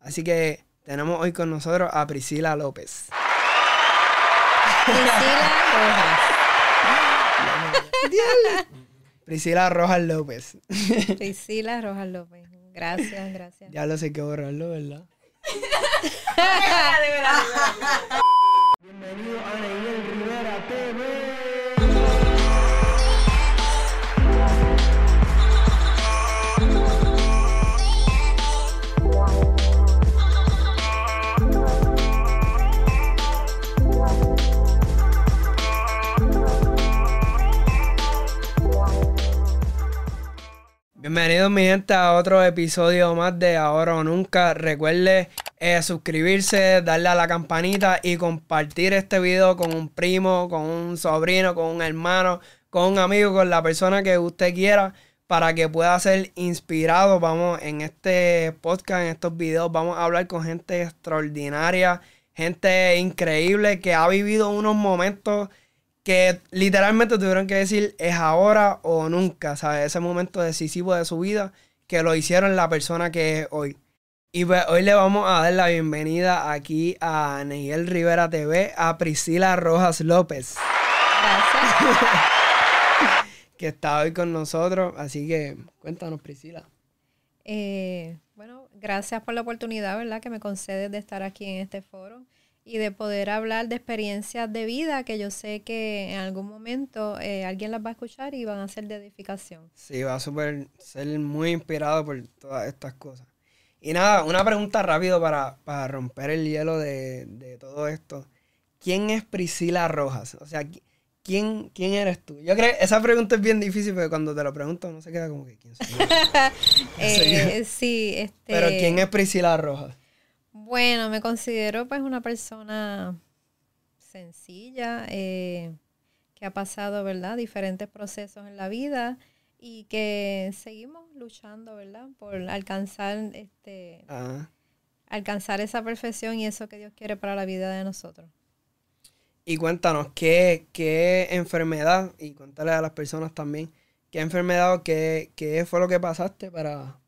Así que tenemos hoy con nosotros a Priscila López. Priscila Rojas. Priscila Rojas López. Priscila Rojas López. Gracias, gracias. Ya lo sé que borrarlo, ¿verdad? Bienvenido a Neyel Rivera TV. Bienvenidos mi gente a otro episodio más de Ahora o Nunca. Recuerde eh, suscribirse, darle a la campanita y compartir este video con un primo, con un sobrino, con un hermano, con un amigo, con la persona que usted quiera para que pueda ser inspirado. Vamos en este podcast, en estos videos, vamos a hablar con gente extraordinaria, gente increíble que ha vivido unos momentos que literalmente tuvieron que decir es ahora o nunca, ¿sabes? Ese momento decisivo de su vida que lo hicieron la persona que es hoy. Y pues hoy le vamos a dar la bienvenida aquí a Neyel Rivera TV, a Priscila Rojas López, Gracias. que está hoy con nosotros. Así que cuéntanos, Priscila. Eh, bueno, gracias por la oportunidad, ¿verdad? Que me concedes de estar aquí en este foro y de poder hablar de experiencias de vida que yo sé que en algún momento eh, alguien las va a escuchar y van a ser de edificación. Sí, va a super, ser muy inspirado por todas estas cosas. Y nada, una pregunta rápido para, para romper el hielo de, de todo esto. ¿Quién es Priscila Rojas? O sea, ¿qui- ¿quién, quién eres tú? Yo creo que esa pregunta es bien difícil porque cuando te lo pregunto no se queda como que quién soy yo? Eh, sí, este. Pero ¿quién es Priscila Rojas? Bueno, me considero pues una persona sencilla, eh, que ha pasado, ¿verdad? Diferentes procesos en la vida y que seguimos luchando, ¿verdad? Por alcanzar, este, Ah. alcanzar esa perfección y eso que Dios quiere para la vida de nosotros. Y cuéntanos, ¿qué, qué enfermedad? Y cuéntale a las personas también, ¿qué enfermedad o qué, qué fue lo que pasaste para...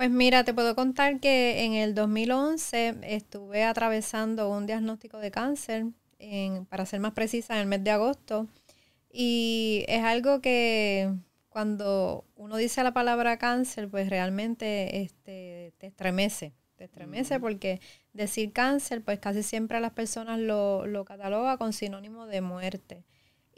Pues mira, te puedo contar que en el 2011 estuve atravesando un diagnóstico de cáncer, en, para ser más precisa, en el mes de agosto. Y es algo que cuando uno dice la palabra cáncer, pues realmente este, te estremece. Te estremece porque decir cáncer, pues casi siempre las personas lo, lo catalogan con sinónimo de muerte.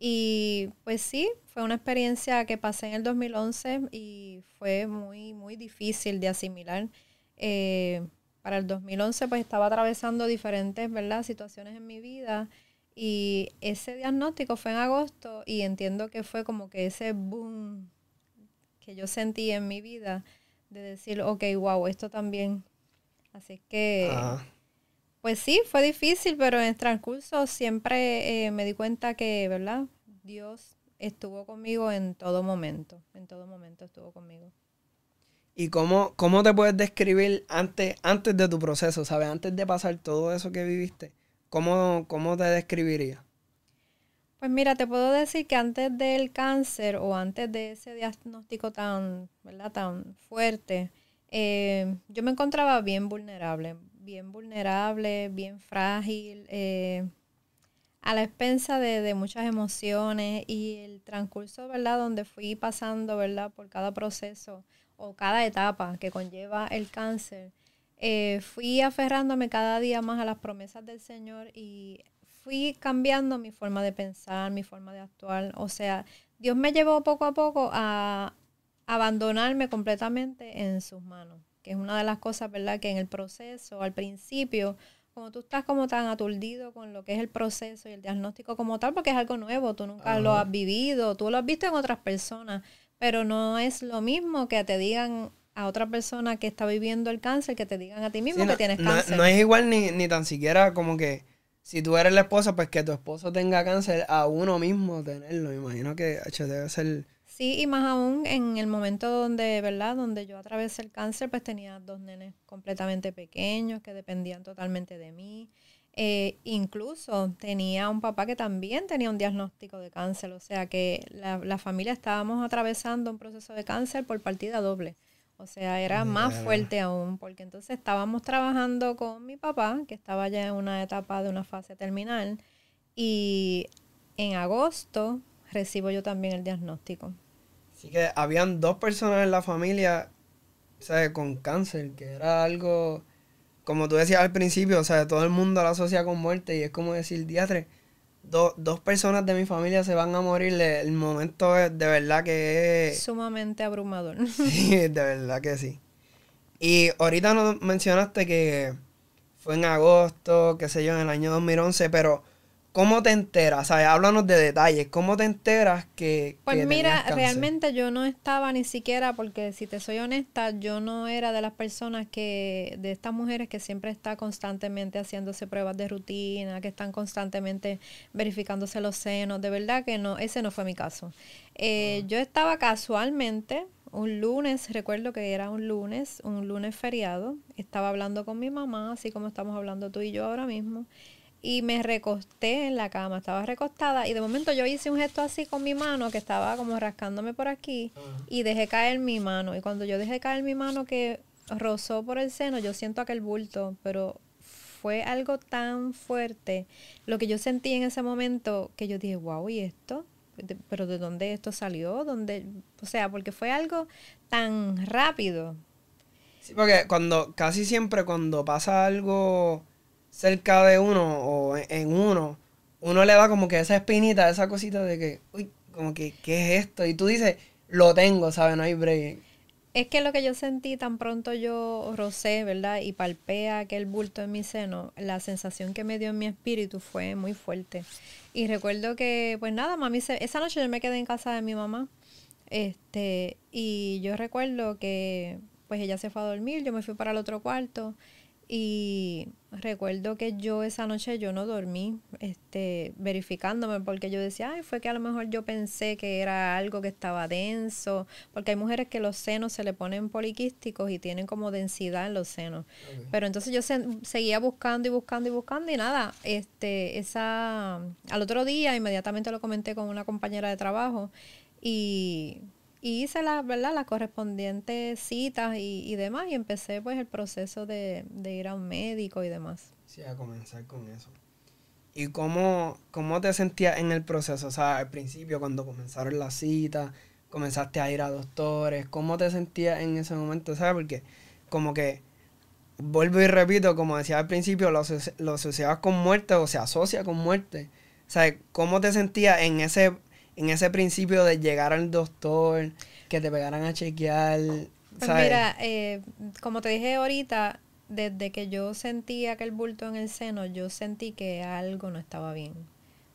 Y pues sí, fue una experiencia que pasé en el 2011 y fue muy, muy difícil de asimilar. Eh, para el 2011 pues estaba atravesando diferentes, ¿verdad? situaciones en mi vida y ese diagnóstico fue en agosto y entiendo que fue como que ese boom que yo sentí en mi vida de decir, ok, wow, esto también. Así que... Pues sí, fue difícil, pero en el transcurso siempre eh, me di cuenta que, ¿verdad? Dios estuvo conmigo en todo momento. En todo momento estuvo conmigo. ¿Y cómo, cómo te puedes describir antes, antes de tu proceso, ¿sabes? Antes de pasar todo eso que viviste, ¿cómo, cómo te describirías? Pues mira, te puedo decir que antes del cáncer o antes de ese diagnóstico tan, ¿verdad? Tan fuerte, eh, yo me encontraba bien vulnerable, bien vulnerable, bien frágil, eh, a la expensa de, muchas emociones y el transcurso, ¿verdad? Donde fui pasando, ¿verdad? Por cada proceso o cada etapa que conlleva el cáncer, eh, fui aferrándome cada día más a las promesas del Señor y fui cambiando mi forma de pensar, mi forma de actuar. O sea, Dios me llevó poco a poco a abandonarme completamente en sus manos, que es una de las cosas, ¿verdad? Que en el proceso, al principio, como tú estás como tan aturdido con lo que es el proceso y el diagnóstico como tal, porque es algo nuevo, tú nunca lo has vivido, tú lo has visto en otras personas, pero no es lo mismo que te digan a otra persona que está viviendo el cáncer, que te digan a ti mismo Sí, que no, tienes no- cáncer. no es igual ni, ni tan siquiera como que si tú eres la esposa, pues que tu esposo tenga cáncer, a uno mismo tenerlo. Me imagino que hecho, debe ser... Sí, y más aún en el momento donde, ¿verdad? Donde yo atravesé el cáncer, pues tenía dos nenes completamente pequeños que dependían totalmente de mí. Eh, incluso tenía un papá que también tenía un diagnóstico de cáncer, o sea que la, la familia estábamos atravesando un proceso de cáncer por partida doble. O sea, era más fuerte aún, porque entonces estábamos trabajando con mi papá, que estaba ya en una etapa de una fase terminal, y en agosto recibo yo también el diagnóstico. Así que habían dos personas en la familia, o con cáncer, que era algo, como tú decías al principio, o sea, todo el mundo lo asocia con muerte y es como decir, diatre, dos personas de mi familia se van a morir, el momento es de verdad que es... Sumamente abrumador. Sí, de verdad que sí. Y ahorita nos mencionaste que fue en agosto, qué sé yo, en el año 2011, pero ¿Cómo te enteras? O sea, háblanos de detalles. ¿Cómo te enteras que... Pues mira, realmente yo no estaba ni siquiera, porque si te soy honesta, yo no era de las personas que, de estas mujeres que siempre está constantemente haciéndose pruebas de rutina, que están constantemente verificándose los senos. De verdad que no, ese no fue mi caso. Eh, ah. Yo estaba casualmente, un lunes, recuerdo que era un lunes, un lunes feriado, estaba hablando con mi mamá, así como estamos hablando tú y yo ahora mismo y me recosté en la cama, estaba recostada y de momento yo hice un gesto así con mi mano que estaba como rascándome por aquí y dejé caer mi mano y cuando yo dejé caer mi mano que rozó por el seno, yo siento aquel bulto, pero fue algo tan fuerte lo que yo sentí en ese momento que yo dije, wow, ¿y esto? ¿Pero de dónde esto salió? ¿Dónde? O sea, porque fue algo tan rápido. Sí, porque cuando, casi siempre cuando pasa algo cerca de uno o en uno, uno le da como que esa espinita, esa cosita de que, uy, como que, ¿qué es esto? Y tú dices, lo tengo, ¿sabes? No hay break. Es que lo que yo sentí tan pronto yo rocé, ¿verdad? Y palpé aquel bulto en mi seno, la sensación que me dio en mi espíritu fue muy fuerte. Y recuerdo que, pues nada, mami, se, esa noche yo me quedé en casa de mi mamá. Este, y yo recuerdo que, pues ella se fue a dormir, yo me fui para el otro cuarto y recuerdo que yo esa noche yo no dormí, este, verificándome, porque yo decía, ay, fue que a lo mejor yo pensé que era algo que estaba denso, porque hay mujeres que los senos se le ponen poliquísticos y tienen como densidad en los senos. Pero entonces yo seguía buscando y buscando y buscando y nada, este, esa, al otro día inmediatamente lo comenté con una compañera de trabajo y y hice las, ¿verdad? las correspondientes citas y, y, demás y empecé pues el proceso de, ir a un médico y demás. Sí, a comenzar con eso. ¿Y cómo, cómo te sentías en el proceso? O sea, al principio cuando comenzaron las citas, comenzaste a ir a doctores, ¿cómo te sentías en ese momento? ¿Sabes? Porque como que, vuelvo y repito, como decía al principio, lo, lo asociabas con muerte o se asocia con muerte. Sea, ¿cómo te sentías en ese en ese principio de llegar al doctor, que te pegaran a chequear. Pues mira, eh, como te dije ahorita, desde que yo sentí aquel bulto en el seno, yo sentí que algo no estaba bien.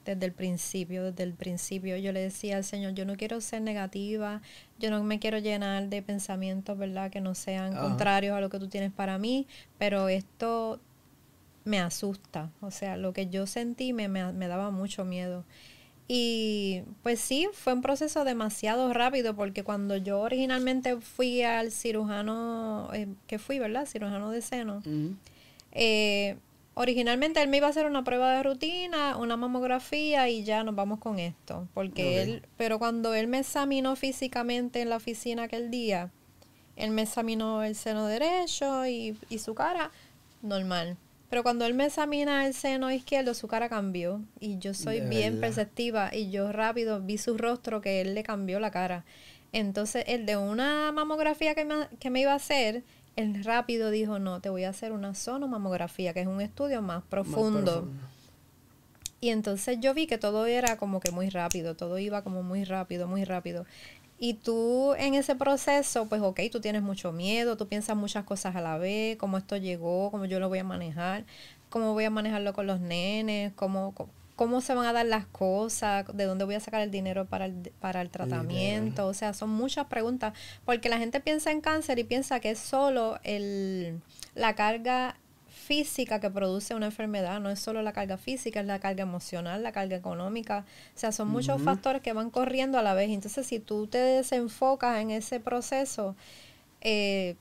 Desde el principio, desde el principio yo le decía al Señor, yo no quiero ser negativa, yo no me quiero llenar de pensamientos, ¿verdad? Que no sean contrarios a lo que tú tienes para mí, pero esto me asusta. O sea, lo que yo sentí me, me, me daba mucho miedo. Y pues sí, fue un proceso demasiado rápido porque cuando yo originalmente fui al cirujano, eh, que fui, ¿verdad? Cirujano de seno, eh, originalmente él me iba a hacer una prueba de rutina, una mamografía y ya nos vamos con esto. Porque él, pero cuando él me examinó físicamente en la oficina aquel día, él me examinó el seno derecho y, y su cara normal. Pero cuando él me examina el seno izquierdo, su cara cambió. Y yo soy bien perceptiva y yo rápido vi su rostro que él le cambió la cara. Entonces, el de una mamografía que me, que me iba a hacer, él rápido dijo, no, te voy a hacer una sonomamografía, que es un estudio más profundo. más profundo. Y entonces yo vi que todo era como que muy rápido, todo iba como muy rápido, muy rápido. Y tú en ese proceso, pues ok, tú tienes mucho miedo, tú piensas muchas cosas a la vez, cómo esto llegó, cómo yo lo voy a manejar, cómo voy a manejarlo con los nenes, cómo, cómo se van a dar las cosas, de dónde voy a sacar el dinero para el, para el tratamiento. O sea, son muchas preguntas, porque la gente piensa en cáncer y piensa que es solo el, la carga física que produce una enfermedad, no es solo la carga física, es la carga emocional, la carga económica, o sea, son muchos factores que van corriendo a la vez. Entonces, si tú te desenfocas en ese proceso, eh,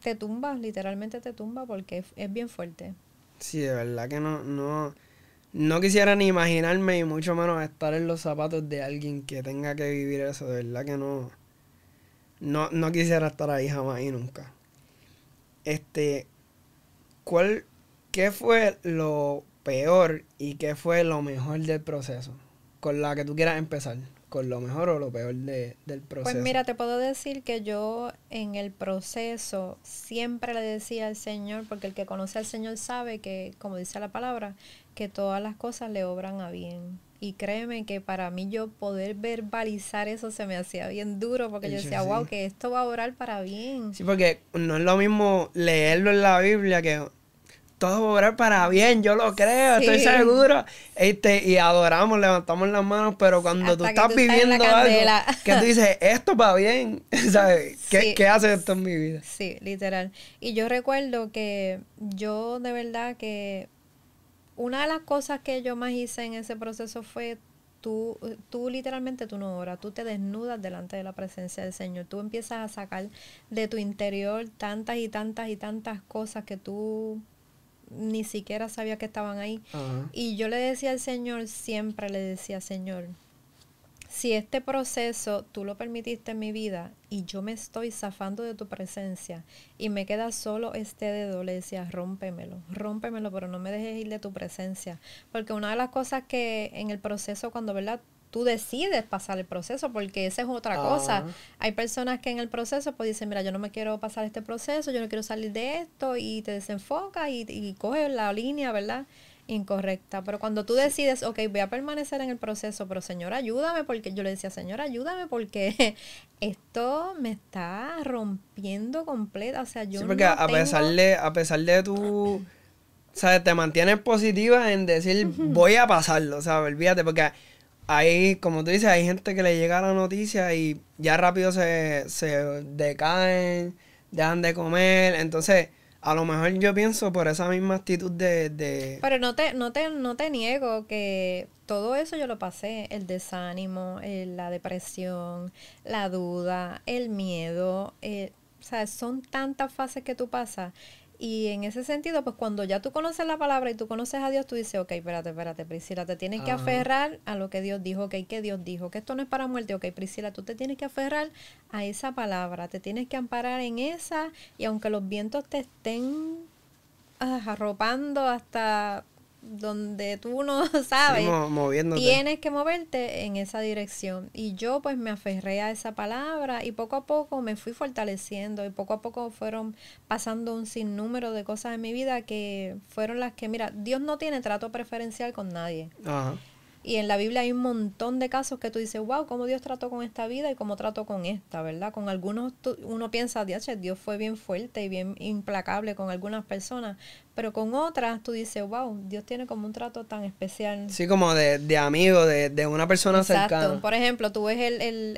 te tumba, literalmente te tumba porque es, bien fuerte. Sí, de verdad que no, no, no quisiera ni imaginarme y mucho menos estar en los zapatos de alguien que tenga que vivir eso, de verdad que no. no, no quisiera estar ahí jamás y nunca. Este, ¿cuál, qué fue lo peor y qué fue lo mejor del proceso? Con la que tú quieras empezar, con lo mejor o lo peor de, del proceso. Pues mira, te puedo decir que yo en el proceso siempre le decía al Señor, porque el que conoce al Señor sabe que, como dice la palabra, que todas las cosas le obran a bien. Y créeme que para mí yo poder verbalizar eso se me hacía bien duro porque yo decía, wow, que esto va a orar para bien. Sí, porque no es lo mismo leerlo en la Biblia que todo va a orar para bien, yo lo creo, estoy seguro. Este, y adoramos, levantamos las manos, pero cuando tú estás viviendo algo que tú dices, esto va bien, ¿sabes? ¿Qué, ¿Qué hace esto en mi vida? Sí, literal. Y yo recuerdo que yo de verdad que una de las cosas que yo más hice en ese proceso fue tú, tú literalmente tú no oras, tú te desnudas delante de la presencia del Señor, tú empiezas a sacar de tu interior tantas y tantas y tantas cosas que tú ni siquiera sabías que estaban ahí. Y yo le decía al Señor, siempre le decía, Señor, si este proceso tú lo permitiste en mi vida y yo me estoy zafando de tu presencia y me queda solo este dedo, le decía, rómpemelo, rómpemelo, pero no me dejes ir de tu presencia. Porque una de las cosas que en el proceso, cuando, ¿verdad? Tú decides pasar el proceso, porque esa es otra cosa. Hay personas que en el proceso pues dicen, mira, yo no me quiero pasar este proceso, yo no quiero salir de esto, y te desenfoca y, y coges la línea, ¿verdad? Incorrecta. Pero cuando tú decides, ok, voy a permanecer en el proceso, pero Señor, ayúdame, porque yo le decía, Señor, ayúdame, porque esto me está rompiendo completa. O sea, yo sí, porque a, pesar de, a pesar de tu. ¿Sabes? Te mantienes positiva en decir, voy a pasarlo, ¿sabes? Olvídate, porque ahí, como tú dices, hay gente que le llega la noticia y ya rápido se, se decaen, dejan de comer. Entonces a lo mejor yo pienso por esa misma actitud de... Pero no te, no, te, no te niego que todo eso yo lo pasé, el desánimo, la depresión, la duda, el miedo, eh, o sea, son tantas fases que tú pasas y en ese sentido, pues cuando ya tú conoces la palabra y tú conoces a Dios, tú dices, ok, espérate, espérate, Priscila, te tienes que aferrar a lo que Dios dijo, ok, que Dios dijo, que esto no es para muerte, ok, Priscila, tú te tienes que aferrar a esa palabra, te tienes que amparar en esa y aunque los vientos te estén ah, arropando hasta donde tú no sabes, tienes que moverte en esa dirección. Y yo pues me aferré a esa palabra y poco a poco me fui fortaleciendo y poco a poco fueron pasando un sinnúmero de cosas en mi vida que fueron las que, mira, Dios no tiene trato preferencial con nadie. Ajá. Y en la Biblia hay un montón de casos que tú dices, wow, cómo Dios trató con esta vida y cómo trató con esta, ¿verdad? Con algunos uno piensa, Dios fue bien fuerte y bien implacable con algunas personas, pero con otras tú dices, wow, Dios tiene como un trato tan especial. Sí, como de, de amigo, de, de una persona Exacto. cercana. Por ejemplo, tú ves el, el,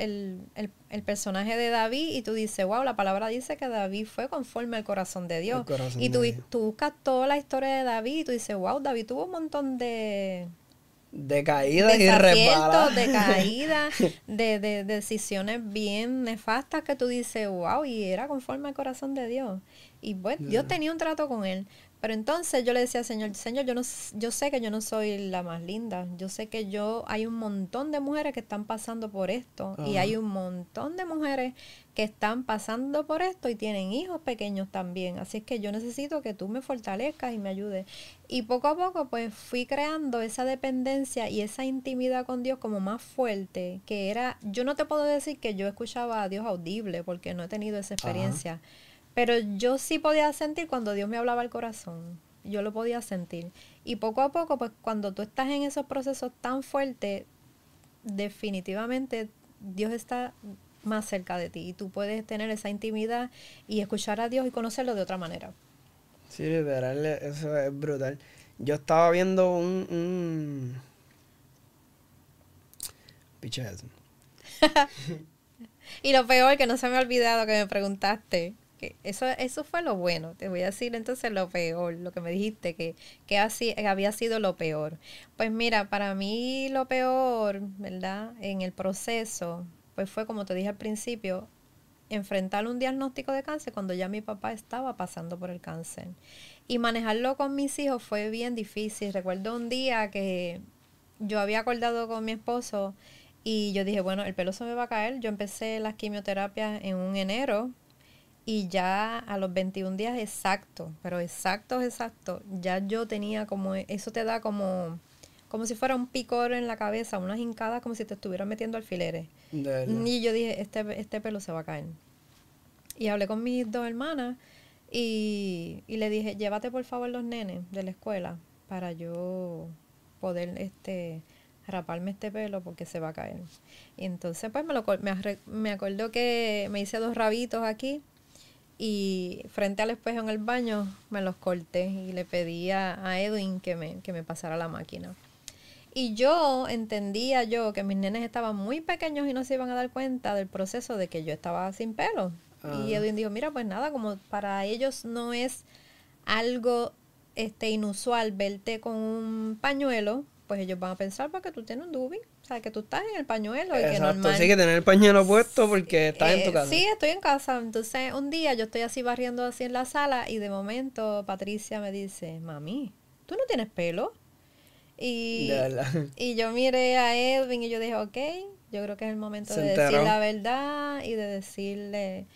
el, el, personaje de David y tú dices, wow, la palabra dice que David fue conforme al corazón de Dios. y tú, tú buscas toda la historia de David y tú dices, wow, David tuvo un montón de de caídas y resbaladas. De caídas, de, de, decisiones bien nefastas que tú dices, wow, y era conforme al corazón de Dios. Y bueno, Dios tenía un trato con él. Pero entonces yo le decía Señor, Señor, yo, no, yo sé que yo no soy la más linda. Yo sé que yo hay un montón de mujeres que están pasando por esto. Y hay un montón de mujeres que están pasando por esto y tienen hijos pequeños también. Así es que yo necesito que tú me fortalezcas y me ayudes. Y poco a poco pues fui creando esa dependencia y esa intimidad con Dios como más fuerte, que era, yo no te puedo decir que yo escuchaba a Dios audible porque no he tenido esa experiencia. Pero yo sí podía sentir cuando Dios me hablaba al corazón. Yo lo podía sentir. Y poco a poco, pues cuando tú estás en esos procesos tan fuertes, definitivamente Dios está más cerca de ti y tú puedes tener esa intimidad y escuchar a Dios y conocerlo de otra manera. Sí, literal, eso es brutal. Yo estaba viendo un... un... y lo peor que no se me ha olvidado que me preguntaste eso, eso fue lo bueno. Te voy a decir entonces lo peor, lo que me dijiste, que, que así, había sido lo peor. Pues mira, para mí lo peor, ¿verdad? En el proceso, pues fue como te dije al principio, enfrentar un diagnóstico de cáncer cuando ya mi papá estaba pasando por el cáncer. Y manejarlo con mis hijos fue bien difícil. Recuerdo un día que yo había acordado con mi esposo Y yo dije, bueno, el pelo se me va a caer. Yo empecé las quimioterapias en un enero y ya a los 21 días exactos, pero exactos, exactos, ya yo tenía como, eso te da como, como si fuera un picor en la cabeza, unas hincadas como si te estuvieran metiendo alfileres. Y yo dije, este, este pelo se va a caer. Y hablé con mis dos hermanas y, y le dije, llévate por favor los nenes de la escuela para yo poder este raparme este pelo porque se va a caer. Y entonces pues me, lo, me, me acuerdo que me hice dos rabitos aquí y frente al espejo en el baño me los corté y le pedí a, Edwin que me, que me pasara la máquina. Y yo entendía yo que mis nenes estaban muy pequeños y no se iban a dar cuenta del proceso de que yo estaba sin pelo. Y ah. Edwin dijo, mira, pues nada, como para ellos no es algo este inusual verte con un pañuelo, pues ellos van a pensar porque tú tienes un dubi, o sea, que tú estás en el pañuelo. Y que normal, sí que tener el pañuelo puesto porque estás en tu eh, casa. Sí, estoy en casa. Entonces, un día yo estoy así barriendo así en la sala y de momento Patricia me dice, mami, ¿tú no tienes pelo? Y, y yo miré a Edwin y yo dije, ok, yo creo que es el momento de decir la verdad y de decirle...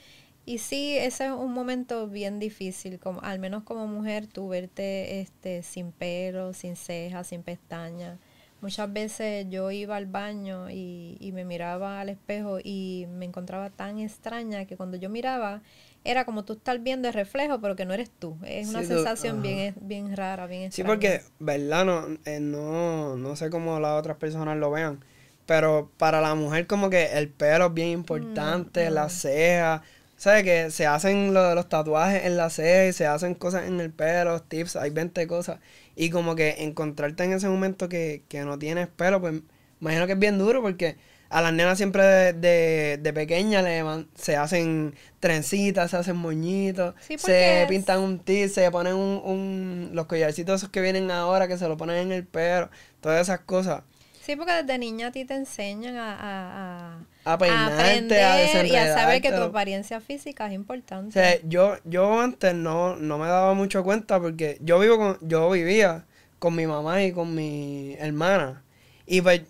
Y sí, ese es un momento bien difícil, como, al menos como mujer, tú verte este, sin pelo, sin cejas, sin pestañas. Muchas veces yo iba al baño y, y, me miraba al espejo y me encontraba tan extraña que cuando yo miraba era como tú estar viendo el reflejo, pero que no eres tú. Es una sensación bien, bien rara, bien extraña. Sí, porque, ¿verdad? No, eh, no, no sé cómo las otras personas lo vean, pero para la mujer como que el pelo es bien importante, la ceja ¿Sabes? Que se hacen lo los tatuajes en la ceja y se hacen cosas en el pelo, tips, hay 20 cosas. Y como que encontrarte en ese momento que, no tienes pelo, pues imagino que es bien duro porque a las nenas siempre de, de, pequeña le se hacen trencitas, se hacen moñitos, se pintan un tip, se ponen un, un, los collarcitos esos que vienen ahora que se lo ponen en el pelo, todas esas cosas. Sí, porque desde niña a ti te enseñan a, a, a, a peinarte, a, y a saber que tu apariencia física es importante. O sea, yo, yo antes no, no me daba mucho cuenta porque yo vivo con, yo vivía con mi mamá y con mi hermana. Y pues,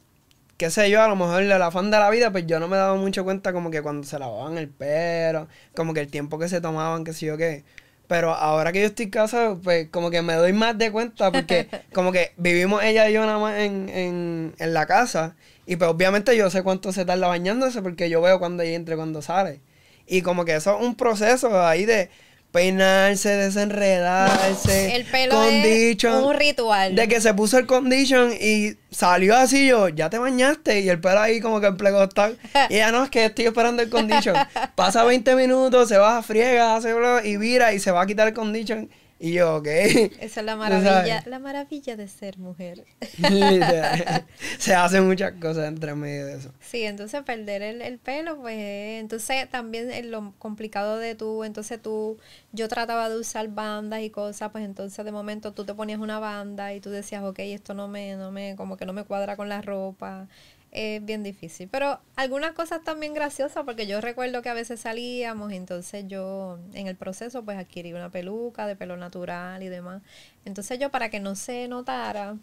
qué sé yo, a lo mejor el afán de la vida, pues yo no me daba mucho cuenta como que cuando se lavaban el pelo, como que el tiempo que se tomaban, qué sé yo qué. Pero ahora que yo estoy casado, pues como que me doy más de cuenta porque como que vivimos ella y yo nada más en, en, en la casa. Y pues obviamente yo sé cuánto se tarda bañándose porque yo veo cuando ella entra y cuando sale. Y como que eso es un proceso ahí de peinarse, desenredarse. el pelo es un ritual. De que se puso el condition y salió así yo, ya te bañaste y el pelo ahí como que en está. y ya no, es que estoy esperando el condition. Pasa 20 minutos, se va a friega, hace y vira y se va a quitar el condition y yo, ok. Esa es la maravilla, la maravilla de ser mujer. se hacen muchas cosas entre medio de eso. Sí, entonces perder el, pelo, pues, entonces también es lo complicado de tú, entonces tú, yo trataba de usar bandas y cosas, pues entonces de momento tú te ponías una banda y tú decías, ok, esto no me, no me, como que no me cuadra con la ropa es bien difícil. Pero algunas cosas también graciosas, porque yo recuerdo que a veces salíamos, entonces yo en el proceso pues adquirí una peluca de pelo natural y demás. Entonces yo para que no se notara,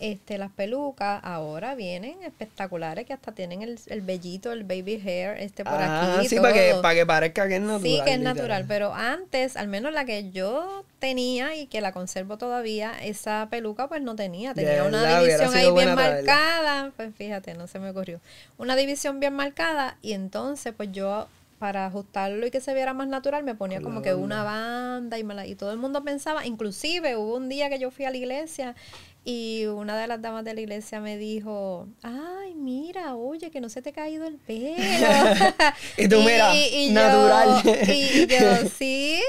este, las pelucas ahora vienen espectaculares que hasta tienen el, el vellito, el baby hair, este por ah, aquí. Sí, para que, para que parezca que es natural. Sí, que es natural, pero antes, al menos la que yo tenía y que la conservo todavía, esa peluca pues no tenía, tenía una división ahí bien marcada, pues fíjate, no se me ocurrió. Una división bien marcada y entonces pues yo para ajustarlo y que se viera más natural, me ponía como que una banda y, me la, y todo el mundo pensaba, inclusive hubo un día que yo fui a la iglesia y una de las damas de la iglesia me dijo, ay, mira, oye, que no se te ha caído el pelo. y tú, mira, natural. y yo, sí,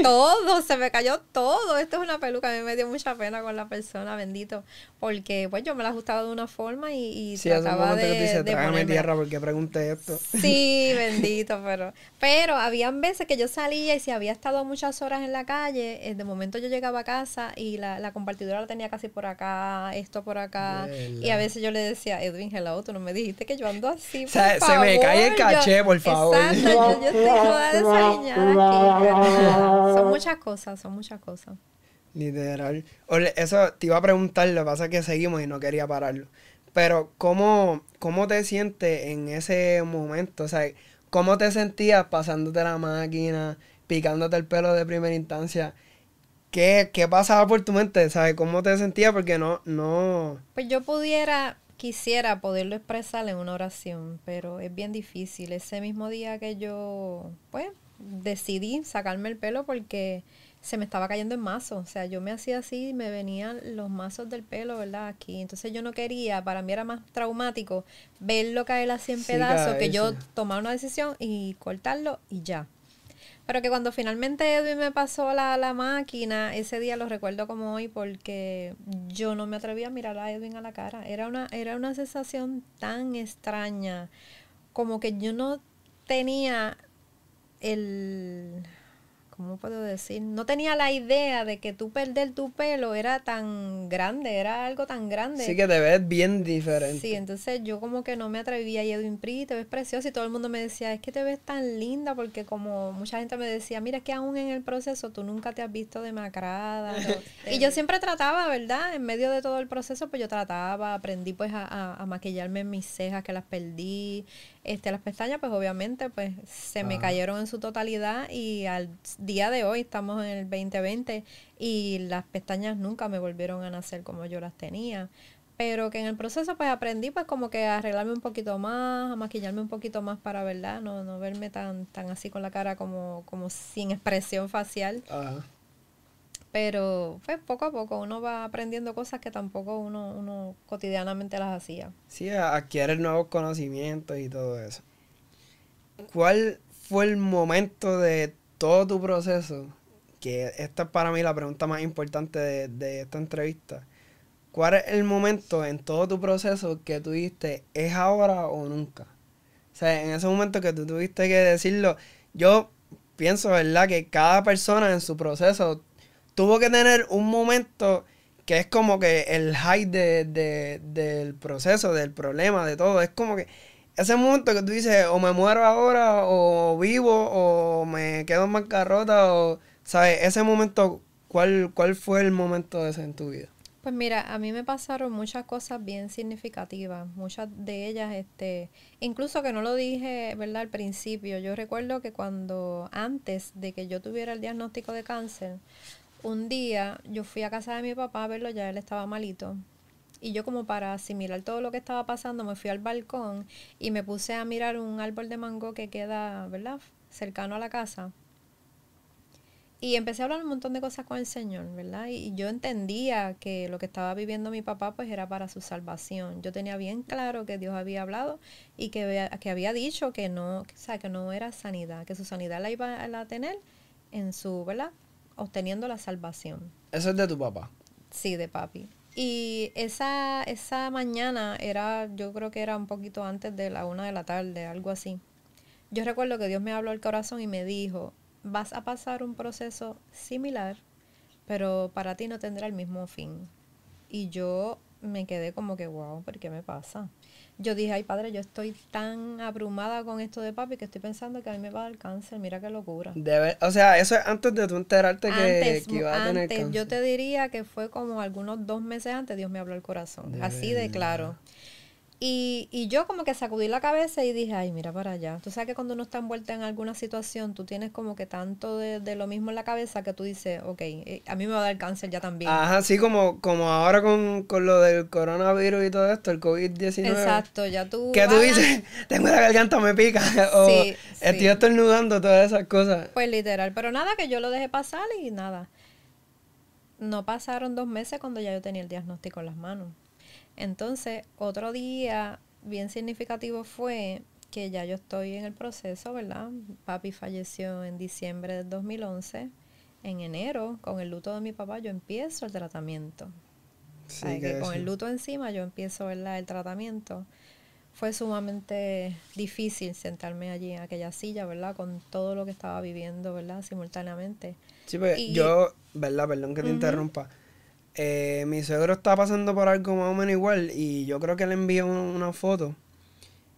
todo, se me cayó todo. Esto es una peluca. A mí me dio mucha pena con la persona, bendito. Porque, pues, yo me la ajustaba de una forma y, y sí, trataba de, que tú dices, tierra porque pregunté esto. Sí, bendito, pero... Pero habían veces que yo salía y si había estado muchas horas en la calle, eh, de momento yo llegaba a casa y la, la compartidora la tenía casi por acá esto por acá. Y a veces yo le decía, Edwin, hello, tú no me dijiste que yo ando así. Por se, se me cae el caché, por favor. Exacto, yo, estoy toda desaliñada aquí. Son muchas cosas, son muchas cosas. Literal. Eso te iba a preguntar, lo que pasa es que seguimos y no quería pararlo. Pero, ¿cómo, ¿cómo te sientes en ese momento? O sea, ¿cómo te sentías pasándote la máquina, picándote el pelo de primera instancia? ¿Qué, qué pasaba por tu mente? ¿Sabes? ¿Cómo te sentías? Porque no, no... Pues yo pudiera, quisiera poderlo expresar en una oración, pero es bien difícil. Ese mismo día que yo, pues, decidí sacarme el pelo porque se me estaba cayendo en mazo. O sea, yo me hacía así y me venían los mazos del pelo, ¿verdad? Aquí. Entonces yo no quería, para mí era más traumático verlo caer así en pedazos que yo tomar una decisión y cortarlo y ya. Pero que cuando finalmente Edwin me pasó la, la máquina, ese día lo recuerdo como hoy porque yo no me atrevía a mirar a Edwin a la cara. Era una, era una sensación tan extraña, como que yo no tenía el ¿cómo puedo decir? No tenía la idea de que tú perder tu pelo era tan grande, era algo tan grande. Sí, que te ves bien diferente. Sí, entonces yo como que no me atrevía y Edwin Pri, te ves preciosa y todo el mundo me decía, es que te ves tan linda porque como mucha gente me decía, mira, es que aún en el proceso tú nunca te has visto demacrada. y yo siempre trataba, ¿verdad? En medio de todo el proceso, pues yo trataba, aprendí pues a, a maquillarme mis cejas que las perdí, este, las pestañas, pues obviamente, pues se me cayeron en su totalidad y al día de hoy estamos en el 2020 y las pestañas nunca me volvieron a nacer como yo las tenía. Pero que en el proceso pues aprendí pues como que a arreglarme un poquito más, a maquillarme un poquito más para, ¿verdad? No, no verme tan, tan así con la cara como, como sin expresión facial. Pero pues poco a poco uno va aprendiendo cosas que tampoco uno, uno cotidianamente las hacía. Sí, adquiere nuevos conocimientos y todo eso. ¿Cuál fue el momento de todo tu proceso? Que esta es para mí la pregunta más importante de, de esta entrevista. ¿Cuál es el momento en todo tu proceso que tú dijiste, es ahora o nunca? O sea, en ese momento que tú tuviste que decirlo, yo pienso, ¿verdad? Que cada persona en su proceso tuvo que tener un momento que es como que el high de, del proceso, del problema, de todo. Es como que ese momento que tú dices, o me muero ahora, o vivo, o me quedo en bancarrota, o, ¿sabes? Ese momento, ¿cuál, ¿cuál fue el momento ese en tu vida? Pues mira, a mí me pasaron muchas cosas bien significativas, muchas de ellas, este, incluso que no lo dije, ¿verdad? Al principio, yo recuerdo que cuando, antes de que yo tuviera el diagnóstico de cáncer, un día yo fui a casa de mi papá a verlo, ya él estaba malito. Y yo como para asimilar todo lo que estaba pasando, me fui al balcón y me puse a mirar un árbol de mango que queda, ¿verdad? Cercano a la casa. Y empecé a hablar un montón de cosas con el Señor, ¿verdad? Y yo entendía que lo que estaba viviendo mi papá pues era para su salvación. Yo tenía bien claro que Dios había hablado y que, que había dicho que no, o sea, que no era sanidad, que su sanidad la iba a tener en su, ¿verdad? Obteniendo la salvación. ¿Eso es de tu papá? Sí, de papi. Y esa, esa mañana era, yo creo que era un poquito antes de la una de la tarde, algo así. Yo recuerdo que Dios me habló al corazón y me dijo, vas a pasar un proceso similar, pero para ti no tendrá el mismo fin. Y yo me quedé como que, wow, ¿por qué me pasa? yo dije, ay padre, yo estoy tan abrumada con esto de papi que estoy pensando que a mí me va a dar cáncer, mira qué locura. Debe, o sea, eso es antes de tú enterarte que, iba a tener cáncer. Yo te diría que fue como algunos dos meses antes Dios me habló el corazón, así de claro. Y, y yo como que sacudí la cabeza y dije, ay, mira para allá. Tú sabes que cuando uno está envuelta en alguna situación, tú tienes como que tanto de, de lo mismo en la cabeza que tú dices, ok, eh, a mí me va a dar cáncer ya también. Ajá, sí, como, como ahora con, con lo del coronavirus y todo esto, el COVID-19. Exacto, ya tú... Que tú dices, tengo la garganta, me pica, o sí, estoy estornudando, todas esas cosas. Pues literal, pero nada, que yo lo dejé pasar y nada. No pasaron dos meses cuando ya yo tenía el diagnóstico en las manos. Entonces, otro día bien significativo fue que ya yo estoy en el proceso, ¿verdad? Papi falleció en diciembre del 2011. En enero, con el luto de mi papá, yo empiezo el tratamiento. Sí, que con el luto encima yo empiezo ¿verdad? el tratamiento. Fue sumamente difícil sentarme allí en aquella silla, ¿verdad? Con todo lo que estaba viviendo, ¿verdad? Simultáneamente. Sí, pues yo, ¿verdad? Perdón que te interrumpa eh, mi suegro está pasando por algo más o menos igual y yo creo que le envió una, foto.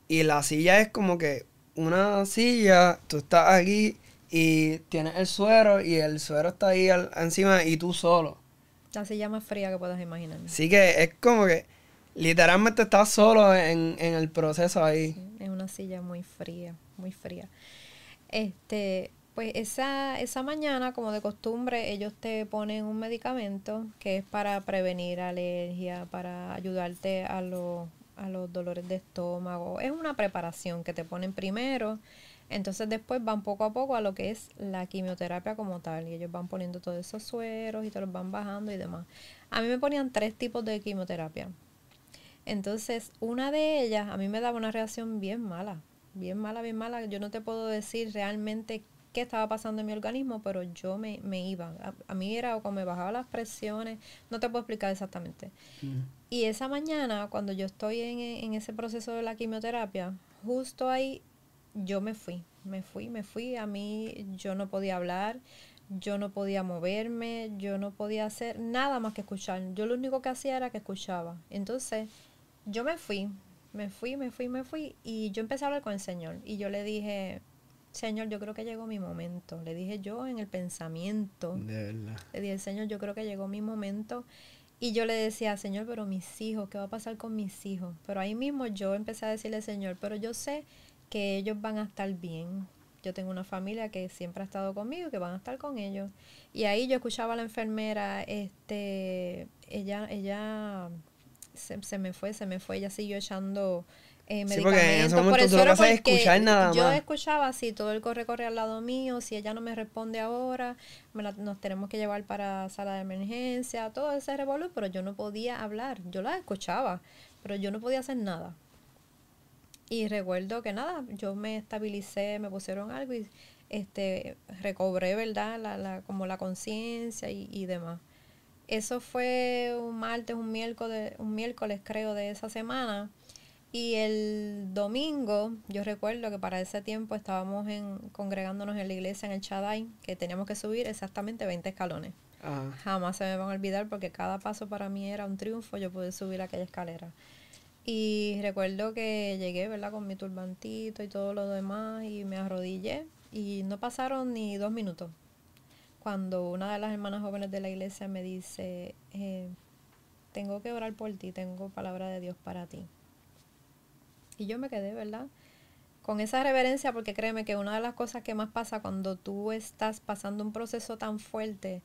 Y la silla es como que una silla, tú estás aquí y tienes el suero y el suero está ahí encima y tú solo. La silla más fría que puedas imaginar. Sí que es como que literalmente estás solo en, en el proceso ahí. en una silla muy fría, muy fría. Este, pues esa, esa mañana, como de costumbre, ellos te ponen un medicamento que es para prevenir alergia, para ayudarte a, a los dolores de estómago. Es una preparación que te ponen primero. Entonces después van poco a poco a lo que es la quimioterapia como tal. Y ellos van poniendo todos esos sueros y te los van bajando y demás. A mí me ponían tres tipos de quimioterapia. Entonces, una de ellas a mí me daba una reacción bien mala. Bien mala, bien mala. Yo no te puedo decir realmente qué estaba pasando en mi organismo, pero yo me, me iba. A, mí era como me bajaba las presiones, no te puedo explicar exactamente. Y esa mañana, cuando yo estoy en, en, ese proceso de la quimioterapia, justo ahí yo me fui, me fui, me fui. A mí yo no podía hablar, yo no podía moverme, yo no podía hacer nada más que escuchar. Yo lo único que hacía era que escuchaba. Entonces, yo me fui, me fui, me fui, me fui y yo empecé a hablar con el Señor y yo le dije, Señor, yo creo que llegó mi momento. Le dije yo en el pensamiento. De verdad. Le dije, Señor, yo creo que llegó mi momento. Y yo le decía, Señor, pero mis hijos, ¿qué va a pasar con mis hijos? Pero ahí mismo yo empecé a decirle, Señor, pero yo sé que ellos van a estar bien. Yo tengo una familia que siempre ha estado conmigo, que van a estar con ellos. Y ahí yo escuchaba a la enfermera, este, ella, ella se, se me fue, se me fue, ella siguió echando eh, sí, porque en ese momento tú lo que escuchar nada yo escuchaba si todo el corre corre al lado mío, si ella no me responde ahora, nos tenemos que llevar para sala de emergencia, todo ese revolú, pero yo no podía hablar, yo la escuchaba, pero yo no podía hacer nada. Y recuerdo que nada, yo me estabilicé, me pusieron algo y este recobré, ¿verdad? La, la, como la conciencia y, y demás. Eso fue un martes, un miércoles, un miércoles creo de esa semana y el domingo, yo recuerdo que para ese tiempo estábamos en, congregándonos en la iglesia en el Chaday, que teníamos que subir exactamente 20 escalones. Jamás se me van a olvidar porque cada paso para mí era un triunfo, yo pude subir aquella escalera. Y recuerdo que llegué, ¿verdad? Con mi turbantito y todo lo demás y me arrodillé y no pasaron ni dos minutos. Cuando una de las hermanas jóvenes de la iglesia me dice, eh, tengo que orar por ti, tengo palabra de Dios para ti. Y yo me quedé, ¿verdad? Con esa reverencia, porque créeme que una de las cosas que más pasa cuando tú estás pasando un proceso tan fuerte,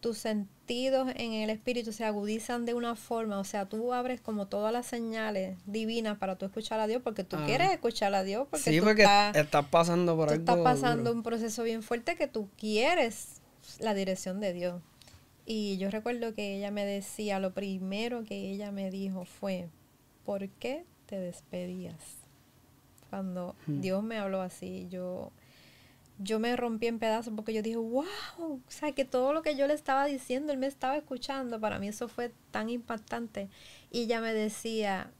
tus sentidos en el espíritu se agudizan de una forma, o sea, tú abres como todas las señales divinas para tú escuchar a Dios, porque tú quieres escuchar a Dios, porque, sí, porque estás, pasando por algo. Estás pasando un proceso bien fuerte que tú quieres la dirección de Dios. Y yo recuerdo que ella me decía, lo primero que ella me dijo fue, ¿por qué te despedías. Cuando hmm. Dios me habló así, yo, yo me rompí en pedazos porque yo dije, wow, o sea, que todo lo que yo le estaba diciendo, él me estaba escuchando. Para mí eso fue tan impactante. Y ella me decía,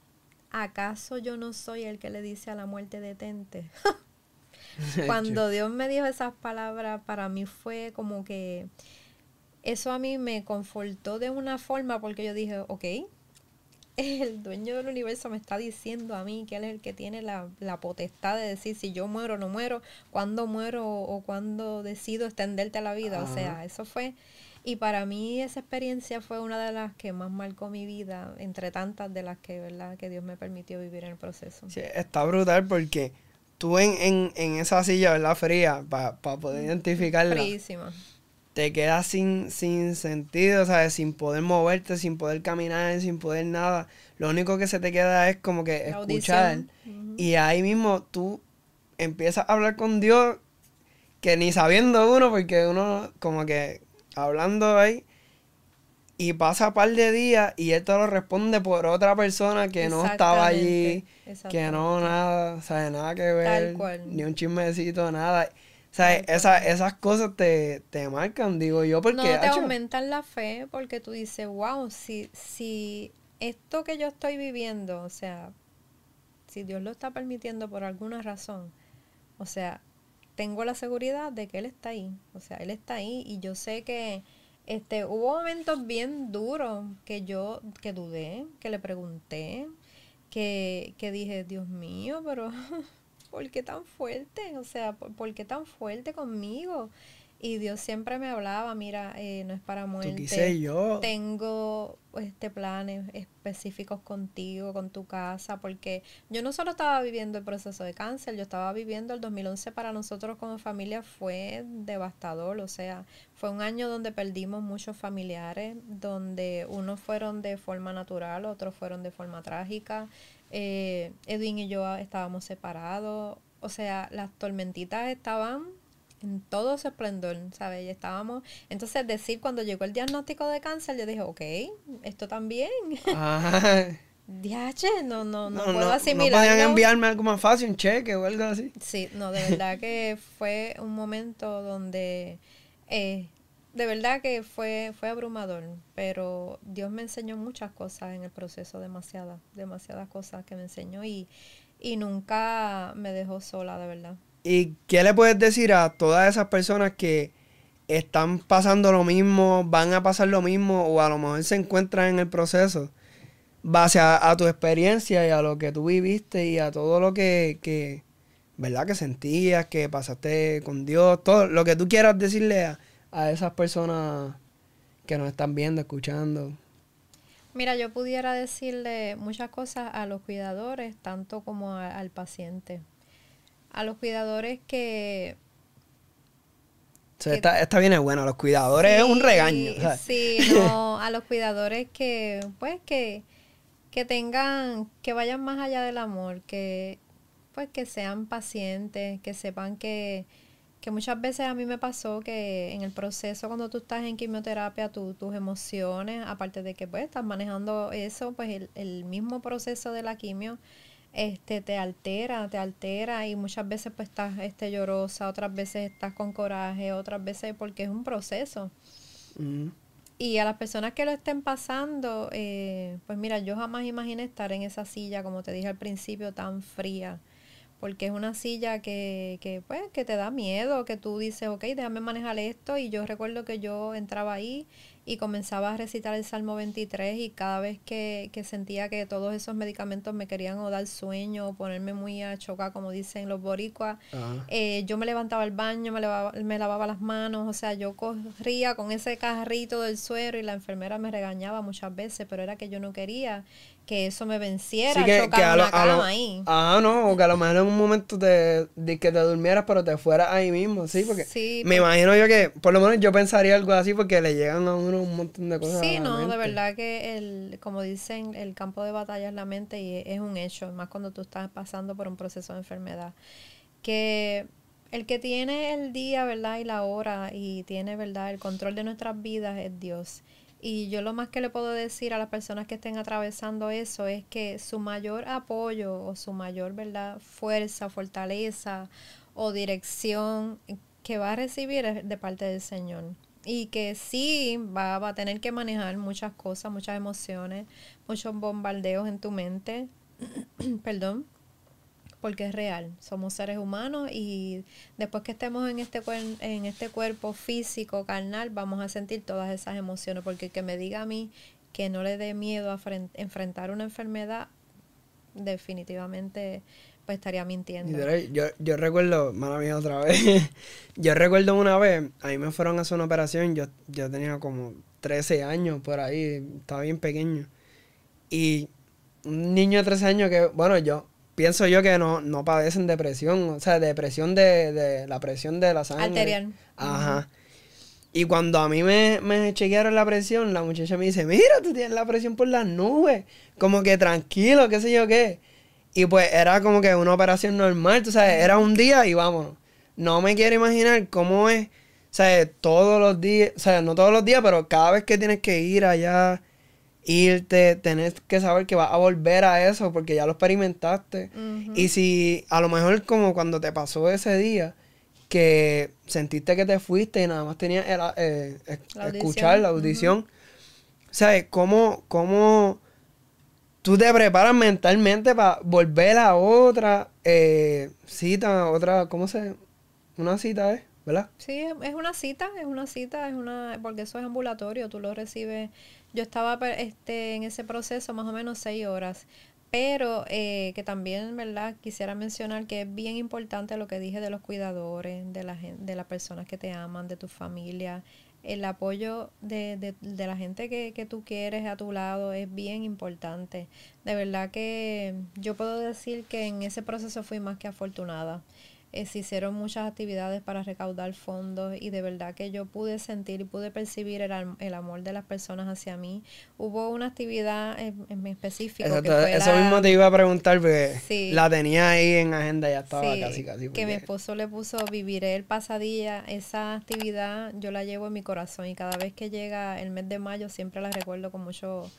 ¿acaso yo no soy el que le dice a la muerte detente? Cuando Dios me dijo esas palabras, para mí fue como que eso a mí me confortó de una forma porque yo dije, ok, el dueño del universo me está diciendo a mí que él es el que tiene la, potestad de decir si yo muero o no muero, cuándo muero o, cuándo decido extenderte a la vida. O sea, eso fue... Y para mí esa experiencia fue una de las que más marcó mi vida, entre tantas de las que, ¿verdad? que Dios me permitió vivir en el proceso. Sí, está brutal porque tú en, en, en esa silla, ¿verdad? Fría, para poder identificarla. Te quedas sin, sin sentido, ¿sabes? Sin poder moverte, sin poder caminar, sin poder nada. Lo único que se te queda es como que escuchar. Y ahí mismo tú empiezas a hablar con Dios que ni sabiendo uno, porque uno como que hablando ahí y pasa un par de días y él te lo responde por otra persona que no estaba allí, que no nada, ¿sabes? Nada que ver, ni un chismecito, nada. O sea, esa, esas cosas te, marcan, digo yo, porque... No, te aumentan la fe porque tú dices, wow, si, si esto que yo estoy viviendo, o sea, si Dios lo está permitiendo por alguna razón, o sea, tengo la seguridad de que Él está ahí, o sea, Él está ahí y yo sé que este, hubo momentos bien duros que yo, que dudé, que le pregunté, que, que dije, Dios mío, pero... ¿por qué tan fuerte? O sea, ¿por, qué tan fuerte conmigo? Y Dios siempre me hablaba, mira, eh, no es para muerte. quise yo. Tengo este planes específicos contigo, con tu casa, porque yo no solo estaba viviendo el proceso de cáncer, yo estaba viviendo el 2011 para nosotros como familia fue devastador, o sea, fue un año donde perdimos muchos familiares, donde unos fueron de forma natural, otros fueron de forma trágica. Eh, Edwin y yo estábamos separados, o sea, las tormentitas estaban en todo su esplendor, ¿sabes? Y estábamos, entonces decir cuando llegó el diagnóstico de cáncer, yo dije, ok, esto también. Ah. DH, no, no, no, puedo asimilar. No podían enviarme algo más fácil, un cheque o algo así. Sí, no, de verdad que fue un momento donde, eh, de verdad que fue, fue abrumador, pero Dios me enseñó muchas cosas en el proceso, demasiadas, demasiadas cosas que me enseñó y, y nunca me dejó sola, de verdad. ¿Y qué le puedes decir a todas esas personas que están pasando lo mismo, van a pasar lo mismo o a lo mejor se encuentran en el proceso? Base a, tu experiencia y a lo que tú viviste y a todo lo que, que, ¿verdad? Que sentías, que pasaste con Dios, todo lo que tú quieras decirle a, a esas personas que nos están viendo, escuchando. Mira, yo pudiera decirle muchas cosas a los cuidadores, tanto como al paciente a los cuidadores que... esta, esta, viene buena, los cuidadores es un regaño. Sí, no, a los cuidadores que, pues, que, que tengan, que vayan más allá del amor, que, pues, que sean pacientes, que sepan que, que muchas veces a mí me pasó que en el proceso cuando tú estás en quimioterapia, tus emociones, aparte de que pues estás manejando eso, pues el, el mismo proceso de la quimio, este te altera, te altera y muchas veces pues estás este llorosa, otras veces estás con coraje, otras veces porque es un proceso. Mm. Y a las personas que lo estén pasando, eh, pues mira, yo jamás imaginé estar en esa silla, como te dije al principio, tan fría, porque es una silla que, que pues, que te da miedo, que tú dices, ok, déjame manejar esto, y yo recuerdo que yo entraba ahí y comenzaba a recitar el Salmo 23 y cada vez que, que, sentía que todos esos medicamentos me querían o dar sueño o ponerme muy a chocar, como dicen los boricuas, eh, yo me levantaba al baño, me lavaba, me lavaba las manos, o sea, yo corría con ese carrito del suero y la enfermera me regañaba muchas veces, pero era que yo no quería que eso me venciera, que, que a cama ahí. Ah, no, o que a lo mejor en un momento de que te durmieras, pero te fueras ahí mismo, sí, porque me imagino yo que, por lo menos yo pensaría algo así porque le llegan a uno un montón de cosas. Sí, no, de verdad que el, como dicen, el campo de batalla es la mente y es un hecho, más cuando tú estás pasando por un proceso de enfermedad. Que el que tiene el día, ¿verdad? Y la hora y tiene, ¿verdad? El control de nuestras vidas es Dios. Y yo lo más que le puedo decir a las personas que estén atravesando eso es que su mayor apoyo o su mayor ¿verdad? fuerza, fortaleza o dirección que va a recibir es de parte del Señor. Y que sí va, va a tener que manejar muchas cosas, muchas emociones, muchos bombardeos en tu mente. Perdón porque es real. Somos seres humanos y después que estemos en este, en este cuerpo físico, carnal, vamos a sentir todas esas emociones. Porque que me diga a mí que no le dé miedo a enfrentar una enfermedad, definitivamente pues estaría mintiendo. Yo, yo recuerdo, mala mía otra vez, yo recuerdo una vez, a mí me fueron a hacer una operación, yo, yo tenía como 13 años por ahí, estaba bien pequeño. Y un niño de 13 años que, bueno, yo pienso yo que no, no padecen depresión, o sea, depresión de, de la presión de la sangre. Arterial. Ajá. Y cuando a mí me, me chequearon la presión, la muchacha me dice, mira, tú tienes la presión por las nubes, como que tranquilo, qué sé yo qué. Y pues era como que una operación normal, tú sabes, era un día y vámonos. No me quiero imaginar cómo es, o sea, todos los días, o sea, no todos los días, pero cada vez que tienes que ir allá irte, tenés que saber que vas a volver a eso porque ya lo experimentaste. Y si a lo mejor como cuando te pasó ese día, que sentiste que te fuiste y nada más tenías eh, escuchar la audición, ¿sabes? ¿Cómo, ¿Cómo tú te preparas mentalmente para volver a otra eh, cita, otra, ¿cómo se? Una cita es, ¿verdad? Sí, es una cita, es una cita, es una, porque eso es ambulatorio, tú lo recibes yo estaba este, en ese proceso más o menos seis horas, pero eh, que también, ¿verdad? Quisiera mencionar que es bien importante lo que dije de los cuidadores, de, la, de las personas que te aman, de tu familia. El apoyo de, de, de la gente que, que tú quieres a tu lado es bien importante. De verdad que yo puedo decir que en ese proceso fui más que afortunada. Eh, se hicieron muchas actividades para recaudar fondos y de verdad que yo pude sentir y pude percibir el, el amor de las personas hacia mí. Hubo una actividad en, en específico. eso mismo te iba a preguntar porque la tenía ahí en agenda, ya estaba casi, casi. Que mi esposo le puso Viviré el pasadilla. Esa actividad yo la llevo en mi corazón y cada vez que llega el mes de mayo siempre la recuerdo con mucho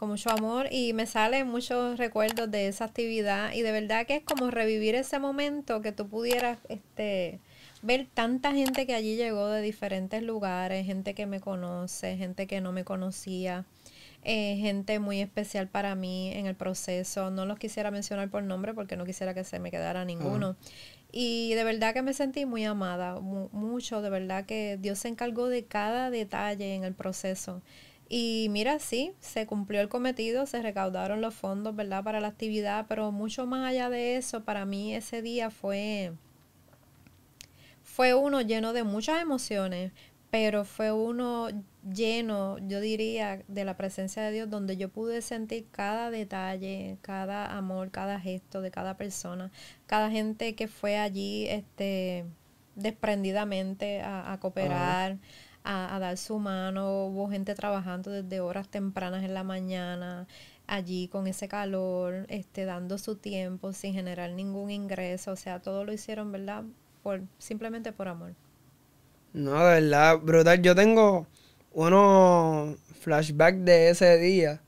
con mucho amor y me salen muchos recuerdos de esa actividad y de verdad que es como revivir ese momento que tú pudieras este ver tanta gente que allí llegó de diferentes lugares, gente que me conoce, gente que no me conocía, eh, gente muy especial para mí en el proceso. No los quisiera mencionar por nombre porque no quisiera que se me quedara ninguno. Y de verdad que me sentí muy amada, mucho, de verdad que Dios se encargó de cada detalle en el proceso. Y mira, sí, se cumplió el cometido, se recaudaron los fondos, ¿verdad? Para la actividad, pero mucho más allá de eso, para mí ese día fue, fue uno lleno de muchas emociones, pero fue uno lleno, yo diría, de la presencia de Dios, donde yo pude sentir cada detalle, cada amor, cada gesto de cada persona, cada gente que fue allí, este, desprendidamente a, cooperar a, dar su mano, hubo gente trabajando desde horas tempranas en la mañana, allí con ese calor, este, dando su tiempo sin generar ningún ingreso, o sea, todo lo hicieron, ¿verdad? Por, simplemente por amor. No, de verdad, brutal. Yo tengo unos flashbacks de ese día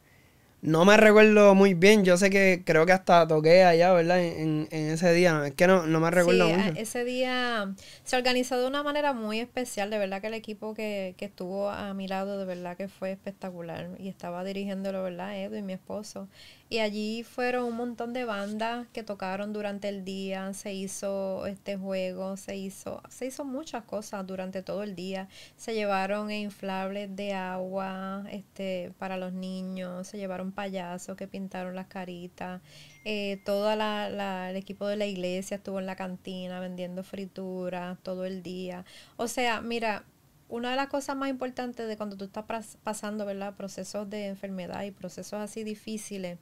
no me recuerdo muy bien, yo sé que creo que hasta toqué allá, ¿verdad? En, en ese día, es que no, no me recuerdo sí, mucho. Ese día se organizó de una manera muy especial, de verdad que el equipo que, que estuvo a mi lado, de verdad que fue espectacular y estaba dirigiéndolo, ¿verdad? y mi esposo. Y allí fueron un montón de bandas que tocaron durante el día, se hizo este juego, se hizo, se hizo muchas cosas durante todo el día. Se llevaron inflables de agua este, para los niños, se llevaron payasos que pintaron las caritas. Eh, todo la, el equipo de la iglesia estuvo en la cantina vendiendo frituras todo el día. O sea, mira, una de las cosas más importantes de cuando tú estás pasando, ¿verdad? Procesos de enfermedad y procesos así difíciles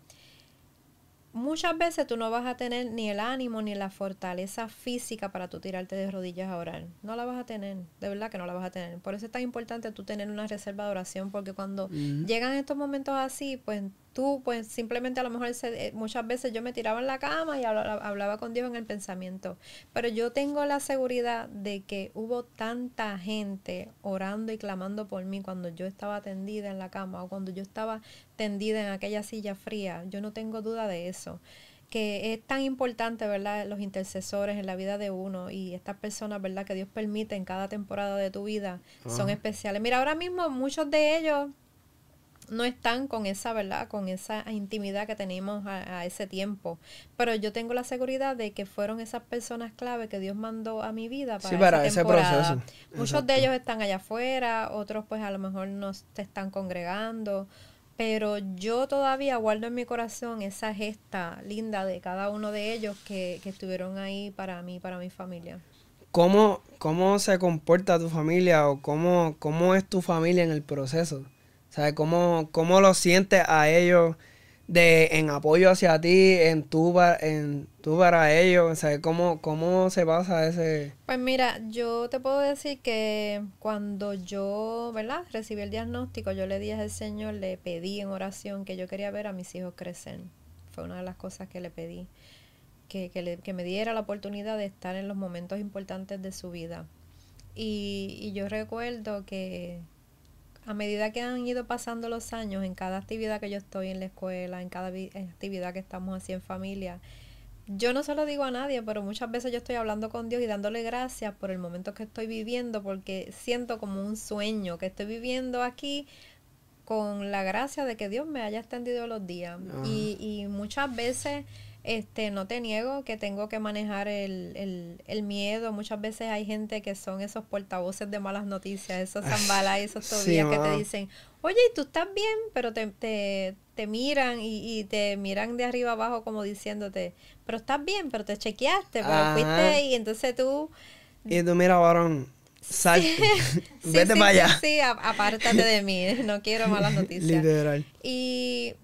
muchas veces tú no vas a tener ni el ánimo ni la fortaleza física para tú tirarte de rodillas a orar. No la vas a tener, de verdad que no la vas a tener. Por eso es tan importante tú tener una reserva de oración, porque cuando llegan estos momentos así, pues tú, pues simplemente a lo mejor eh, muchas veces yo me tiraba en la cama y hablaba, con Dios en el pensamiento, pero yo tengo la seguridad de que hubo tanta gente orando y clamando por mí cuando yo estaba tendida en la cama o cuando yo estaba tendida en aquella silla fría, yo no tengo duda de eso que es tan importante, ¿verdad? Los intercesores en la vida de uno y estas personas, ¿verdad? Que Dios permite en cada temporada de tu vida son especiales. Mira, ahora mismo muchos de ellos no están con esa, ¿verdad? Con esa intimidad que teníamos a, ese tiempo. Pero yo tengo la seguridad de que fueron esas personas clave que Dios mandó a mi vida para, ese proceso. Muchos de ellos están allá afuera, otros pues a lo mejor no se están congregando, pero yo todavía guardo en mi corazón esa gesta linda de cada uno de ellos que, que estuvieron ahí para mí, para mi familia. ¿Cómo, ¿Cómo se comporta tu familia o cómo, cómo es tu familia en el proceso? ¿Sabes? ¿Cómo, cómo lo sientes a ellos de, en apoyo hacia ti, en tú, en tú para ellos? ¿Sabes? ¿Cómo, ¿Cómo se pasa ese...? Pues mira, yo te puedo decir que cuando yo, ¿verdad? Recibí el diagnóstico, yo le dije al Señor, le pedí en oración que yo quería ver a mis hijos crecer. Fue una de las cosas que le pedí. Que, que, le, que me diera la oportunidad de estar en los momentos importantes de su vida. Y, y yo recuerdo que a medida que han ido pasando los años, en cada actividad que yo estoy en la escuela, en cada actividad que estamos así en familia, yo no se lo digo a nadie, pero muchas veces yo estoy hablando con Dios y dándole gracias por el momento que estoy viviendo, porque siento como un sueño que estoy viviendo aquí con la gracia de que Dios me haya extendido los días. Y, y muchas veces Este, no te niego que tengo que manejar el, el, el miedo. Muchas veces hay gente que son esos portavoces de malas noticias, esos zambala y esos tobillas que te dicen, oye, tú estás bien, pero te, te, te miran y, y, te miran de arriba abajo como diciéndote, pero estás bien, pero te chequeaste, pero fuiste y entonces tú... Y tú mira, varón, salte, vete para allá. Sí, apártate de mí, no quiero malas noticias. Literal. Y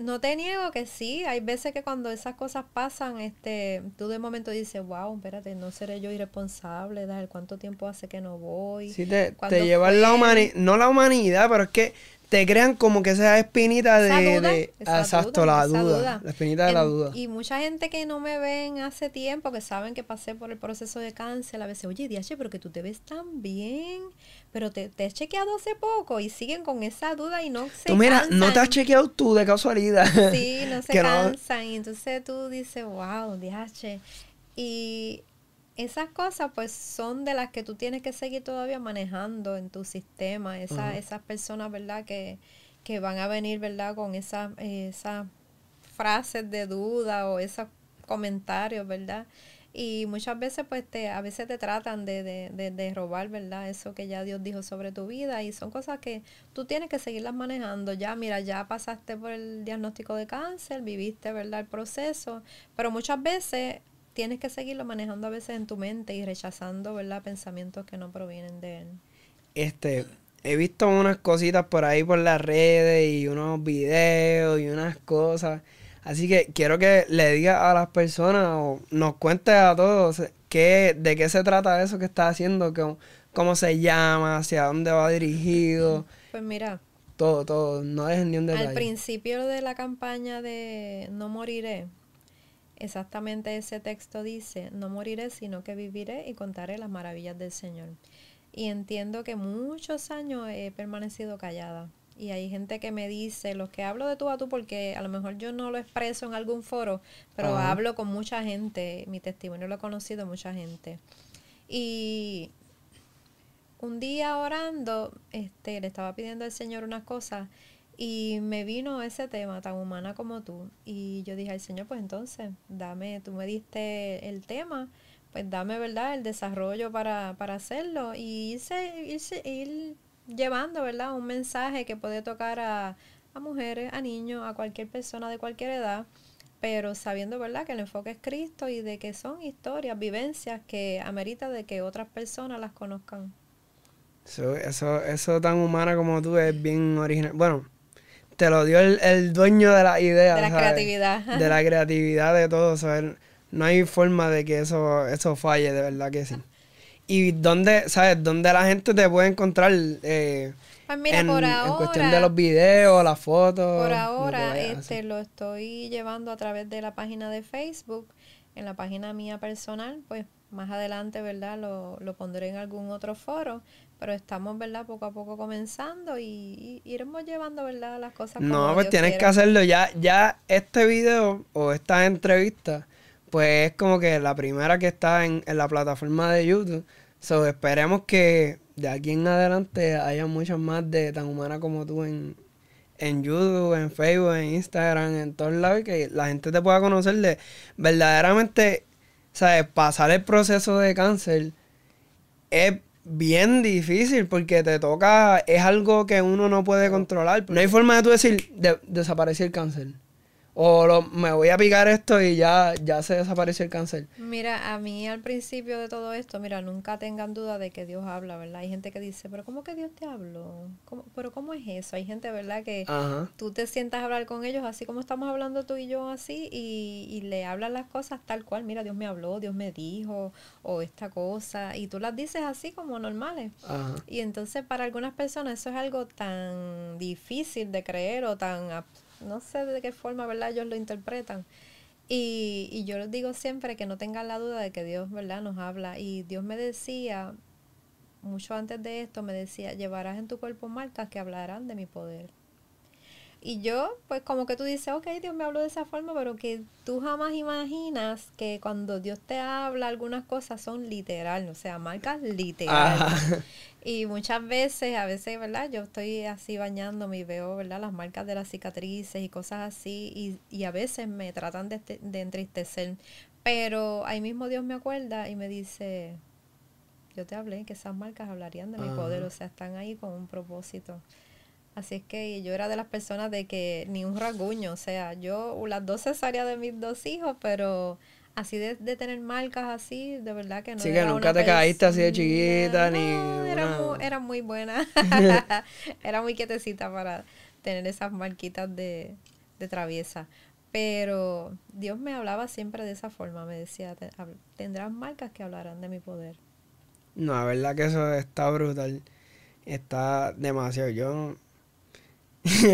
no te niego que sí, hay veces que cuando esas cosas pasan, este, tú de momento dices, wow, espérate, no seré yo irresponsable. ¿cuánto tiempo hace que no voy? Sí, te, te llevan la humanidad, no la humanidad, pero es que te crean como que esa espinita de, exacto, la duda, la espinita de la duda. Y mucha gente que no me ven hace tiempo, que saben que pasé por el proceso de cáncer, a veces, oye, Diache, pero que tú te ves tan bien, pero te, te has chequeado hace poco y siguen con esa duda y no se Tú mira, no te has chequeado tú de casualidad. Sí, no se cansan. Y entonces tú dices, wow, Diache. Y esas cosas pues son de las que tú tienes que seguir todavía manejando en tu sistema, Esa, esas personas, ¿verdad? Que, que van a venir, ¿verdad? Con esas esa frases de duda o esos comentarios, ¿verdad? Y muchas veces pues te, a veces te tratan de, de, de, robar, ¿verdad? Eso que ya Dios dijo sobre tu vida y son cosas que tú tienes que seguirlas manejando. Ya, mira, ya pasaste por el diagnóstico de cáncer, viviste, ¿verdad? El proceso, pero muchas veces tienes que seguirlo manejando a veces en tu mente y rechazando, ¿verdad? Pensamientos que no provienen de él. Este, he visto unas cositas por ahí por las redes y unos videos y unas cosas. Así que quiero que le diga a las personas o nos cuente a todos qué, de qué se trata eso que está haciendo, cómo, cómo se llama, hacia dónde va dirigido. Pues mira. Todo, todo, no dejen ni un detalle. Al principio de la campaña de No Moriré, Exactamente ese texto dice, no moriré, sino que viviré y contaré las maravillas del Señor. Y entiendo que muchos años he permanecido callada. Y hay gente que me dice, los que hablo de tú a tú, porque a lo mejor yo no lo expreso en algún foro, pero hablo con mucha gente, mi testimonio lo he conocido mucha gente. Y un día orando, este, le estaba pidiendo al Señor unas cosas y me vino ese tema tan humana como tú. Y yo dije al Señor, pues entonces, dame, tú me diste el tema, pues dame, ¿verdad?, el desarrollo para, para hacerlo. Y irse, irse, ir llevando, ¿verdad?, un mensaje que puede tocar a, a mujeres, a niños, a cualquier persona de cualquier edad pero sabiendo, ¿verdad?, que el enfoque es Cristo y de que son historias, vivencias que amerita de que otras personas las conozcan. Eso, eso, eso tan humana como tú es bien original. Bueno, te lo dio el, dueño de la idea. De la creatividad. De la creatividad de todo. ¿sabes? No hay forma de que eso, eso falle, de verdad que sí. ¿Y dónde, sabes, dónde la gente te puede encontrar? Eh, pues mira, por ahora, en cuestión de los videos, las fotos. Por ahora, este, lo estoy llevando a través de la página de Facebook, en la página mía personal, pues más adelante, ¿verdad? Lo, lo pondré en algún otro foro, pero estamos, ¿verdad? Poco a poco comenzando y, iremos llevando, ¿verdad? Las cosas. no, pues tienes que hacerlo ya. Ya este video o esta entrevista, pues es como que la primera que está en, la plataforma de YouTube. So, esperemos que de aquí en adelante haya muchas más de tan humana como tú en, en YouTube, en Facebook, en Instagram, en todos lados y que la gente te pueda conocer de verdaderamente, ¿sabes? Pasar el proceso de cáncer es bien difícil porque te toca, es algo que uno no puede controlar. No hay forma de tú decir, de, desaparecer el cáncer. O me voy a picar esto y ya, ya se desapareció el cáncer. Mira, a mí al principio de todo esto, mira, nunca tengan duda de que Dios habla, ¿verdad? Hay gente que dice, pero ¿cómo que Dios te habló? ¿Pero cómo es eso? Hay gente, ¿verdad? Que tú te sientas a hablar con ellos así como estamos hablando tú y yo así y, y le hablan las cosas tal cual, mira, Dios me habló, Dios me dijo, o esta cosa, y tú las dices así como normales. Y entonces para algunas personas eso es algo tan difícil de creer o tan no sé de qué forma, ¿verdad? Ellos lo interpretan. Y, y yo les digo siempre que no tengan la duda de que Dios, ¿verdad? Nos habla. Y Dios me decía, mucho antes de esto, me decía, llevarás en tu cuerpo marcas que hablarán de mi poder. Y yo, pues como que tú dices, ok, Dios me habló de esa forma, pero que tú jamás imaginas que cuando Dios te habla algunas cosas son literal, o sea, marcas literal. Y muchas veces, a veces, ¿verdad? Yo estoy así bañándome y veo, ¿verdad? Las marcas de las cicatrices y cosas así, y, y a veces me tratan de, de entristecer. Pero ahí mismo Dios me acuerda y me dice, yo te hablé que esas marcas hablarían de mi poder, o sea, están ahí con un propósito. Así es que yo era de las personas de que ni un rasguño, o sea, yo las dos cesáreas de mis dos hijos, pero así de, tener marcas así, de verdad que no. Sí, que nunca te caíste así de chiquita, ni. Era, muy, era muy buena. era muy quietecita para tener esas marquitas de, de traviesa. Pero Dios me hablaba siempre de esa forma, me decía, tendrás marcas que hablarán de mi poder. No, la verdad que eso está brutal. Está demasiado. Yo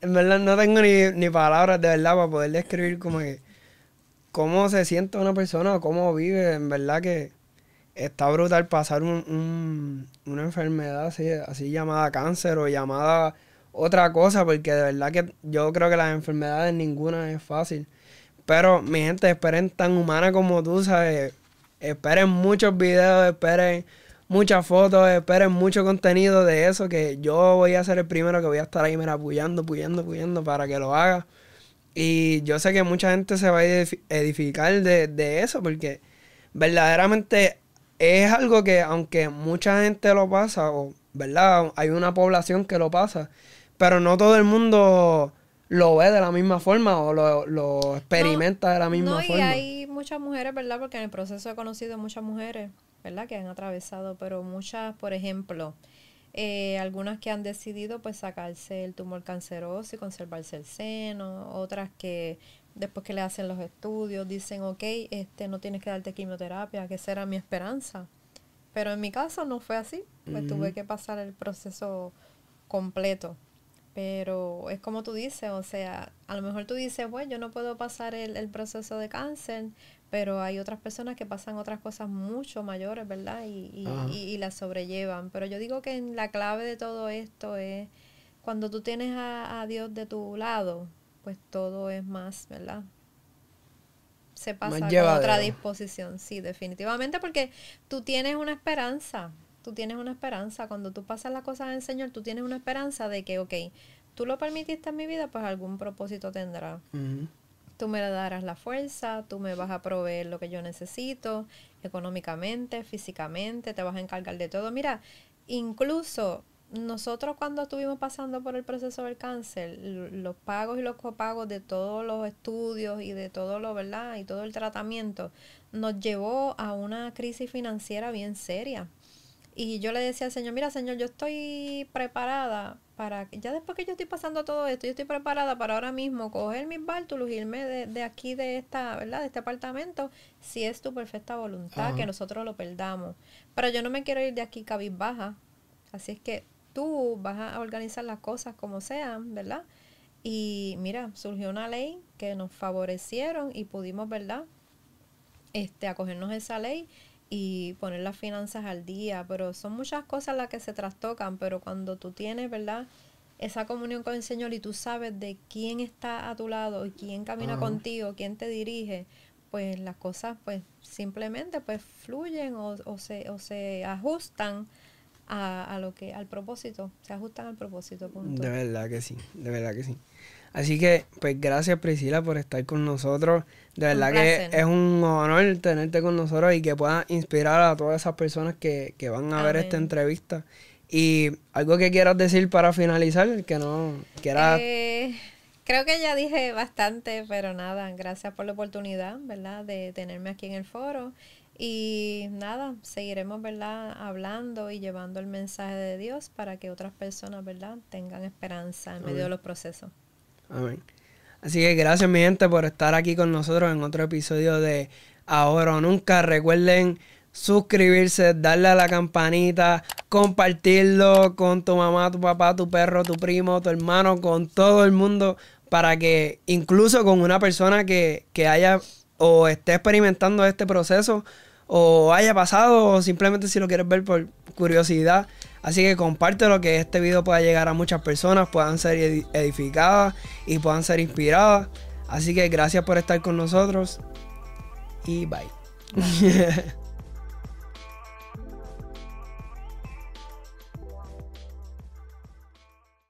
en verdad no tengo ni, palabras de verdad para poder describir como que cómo se siente una persona o cómo vive. En verdad que está brutal pasar un, una enfermedad así, así llamada cáncer o llamada otra cosa, porque de verdad que yo creo que las enfermedades ninguna es fácil. Pero mi gente, esperen tan humana como tú, ¿sabes? Esperen muchos videos, esperen muchas fotos, esperen mucho contenido de eso, que yo voy a ser el primero que voy a estar ahí, mira, apoyando, apoyando, apoyando para que lo haga. Y yo sé que mucha gente se va a edificar de, de eso, porque verdaderamente es algo que aunque mucha gente lo pasa, o verdad, hay una población que lo pasa, pero no todo el mundo lo ve de la misma forma o lo, experimenta de la misma forma. Y hay muchas mujeres, ¿verdad? Porque en el proceso he conocido muchas mujeres ¿verdad? Que han atravesado, pero muchas, por ejemplo, eh, algunas que han decidido pues sacarse el tumor canceroso y conservarse el seno, otras que después que le hacen los estudios dicen, ok, este, no tienes que darte quimioterapia, que esa era mi esperanza. Pero en mi caso no fue así, pues tuve que pasar el proceso completo. Pero es como tú dices, o sea, a lo mejor tú dices, bueno, yo no puedo pasar el, el proceso de cáncer, pero hay otras personas que pasan otras cosas mucho mayores, ¿verdad? Y, y, y, las sobrellevan. Pero yo digo que la clave de todo esto es cuando tú tienes a, Dios de tu lado, pues todo es más, ¿verdad? Se pasa a otra disposición, sí, definitivamente, porque tú tienes una esperanza, tú tienes una esperanza, cuando tú pasas las cosas del Señor, tú tienes una esperanza de que, ok, tú lo permitiste en mi vida, pues algún propósito tendrá. Tú me darás la fuerza, tú me vas a proveer lo que yo necesito, económicamente, físicamente, te vas a encargar de todo. Mira, incluso nosotros cuando estuvimos pasando por el proceso del cáncer, los pagos y los copagos de todos los estudios y de todo lo, ¿verdad? Y todo el tratamiento nos llevó a una crisis financiera bien seria. Y yo le decía al Señor, mira Señor, yo estoy preparada para, ya después que yo estoy pasando todo esto, yo estoy preparada para ahora mismo coger mis bártulos y irme de, de, aquí, de esta, ¿verdad? De este apartamento, si es tu perfecta voluntad, que nosotros lo perdamos. Pero yo no me quiero ir de aquí cabizbaja. Así es que tú vas a organizar las cosas como sean, ¿verdad? Y mira, surgió una ley que nos favorecieron y pudimos, ¿verdad? Este, acogernos a esa ley y poner las finanzas al día, pero son muchas cosas las que se trastocan, pero cuando tú tienes, ¿verdad? Esa comunión con el Señor y tú sabes de quién está a tu lado y quién camina contigo, quién te dirige, pues las cosas pues simplemente pues fluyen o, o, se, o se ajustan a, a, lo que al propósito, se ajustan al propósito. De verdad que sí, de verdad que sí. Así que, pues gracias Priscila por estar con nosotros. De verdad que es un honor tenerte con nosotros y que puedas inspirar a todas esas personas que, van a ver esta entrevista. Y algo que quieras decir para finalizar, que no quieras... Eh, creo que ya dije bastante, pero nada, gracias por la oportunidad, ¿verdad? De tenerme aquí en el foro. Y nada, seguiremos, ¿verdad? Hablando y llevando el mensaje de Dios para que otras personas, ¿verdad? Tengan esperanza en medio de los procesos. Amén. Así que gracias mi gente por estar aquí con nosotros en otro episodio de Ahora o Nunca. Recuerden suscribirse, darle a la campanita, compartirlo con tu mamá, tu papá, tu perro, tu primo, tu hermano, con todo el mundo, para que incluso con una persona que, que haya o esté experimentando este proceso o haya pasado o simplemente si lo quieres ver por curiosidad, Así que compártelo que este video pueda llegar a muchas personas, puedan ser edificadas y puedan ser inspiradas. Así que gracias por estar con nosotros y bye.